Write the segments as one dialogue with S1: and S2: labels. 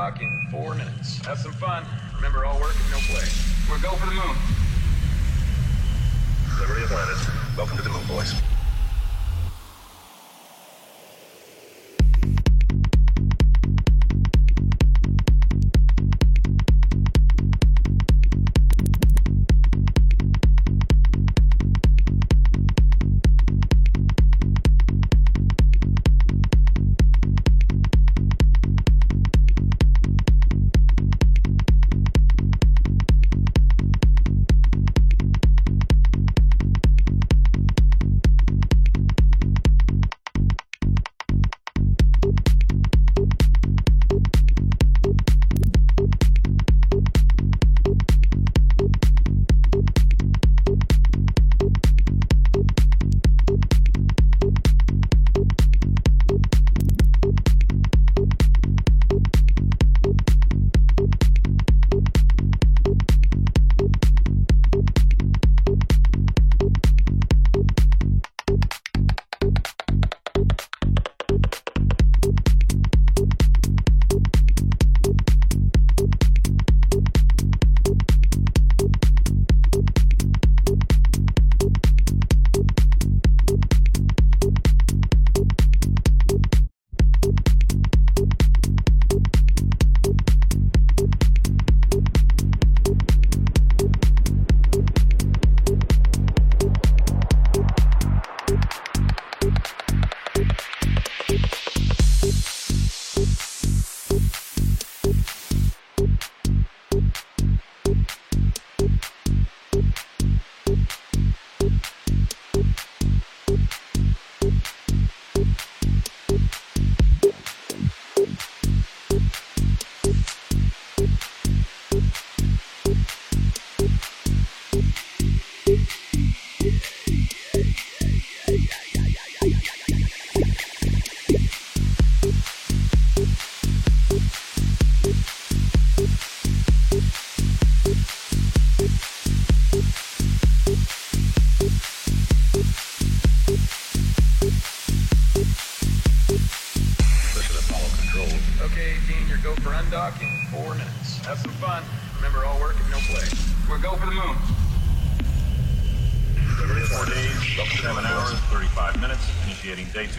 S1: undock in four minutes. Have some fun. Remember, all work and no play. We're go for the moon.
S2: Liberty Atlantis. Welcome to the moon, boys.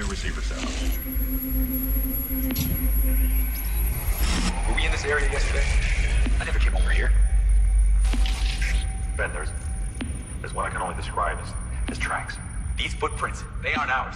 S3: Two receiver setup.
S4: Were we in this area yesterday? I never came over here.
S3: Ben, there's, there's what I can only describe as, as tracks.
S4: These footprints, they aren't ours.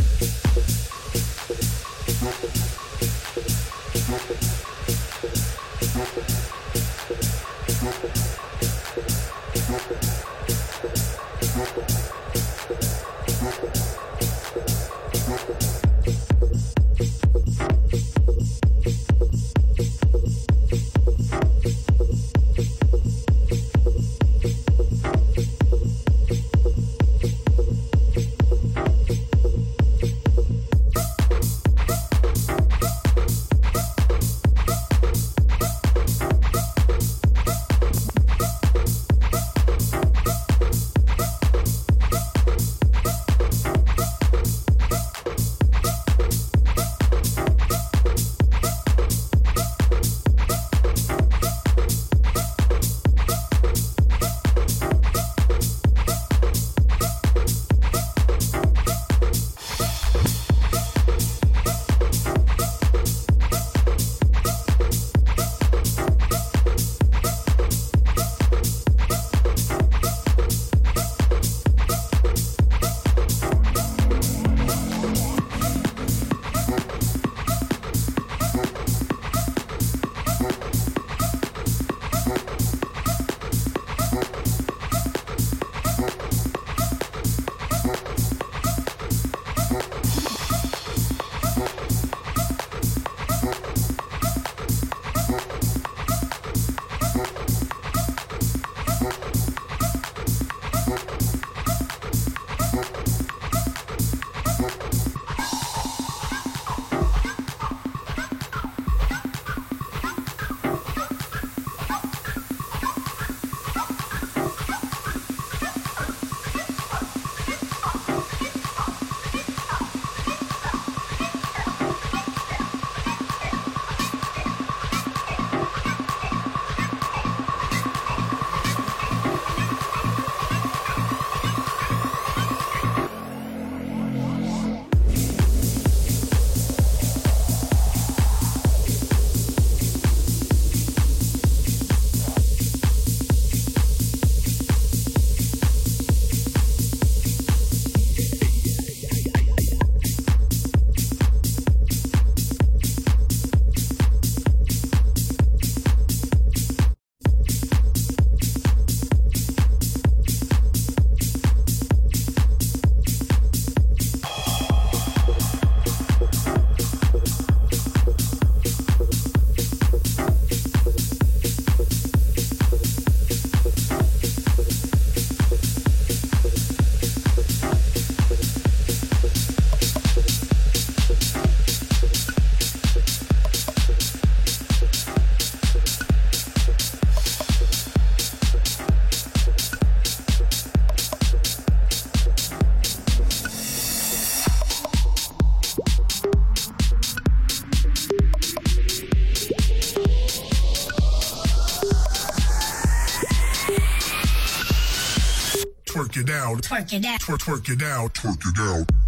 S5: down,
S6: Twerk it out.
S5: twerk, twerk it down, twerk it down.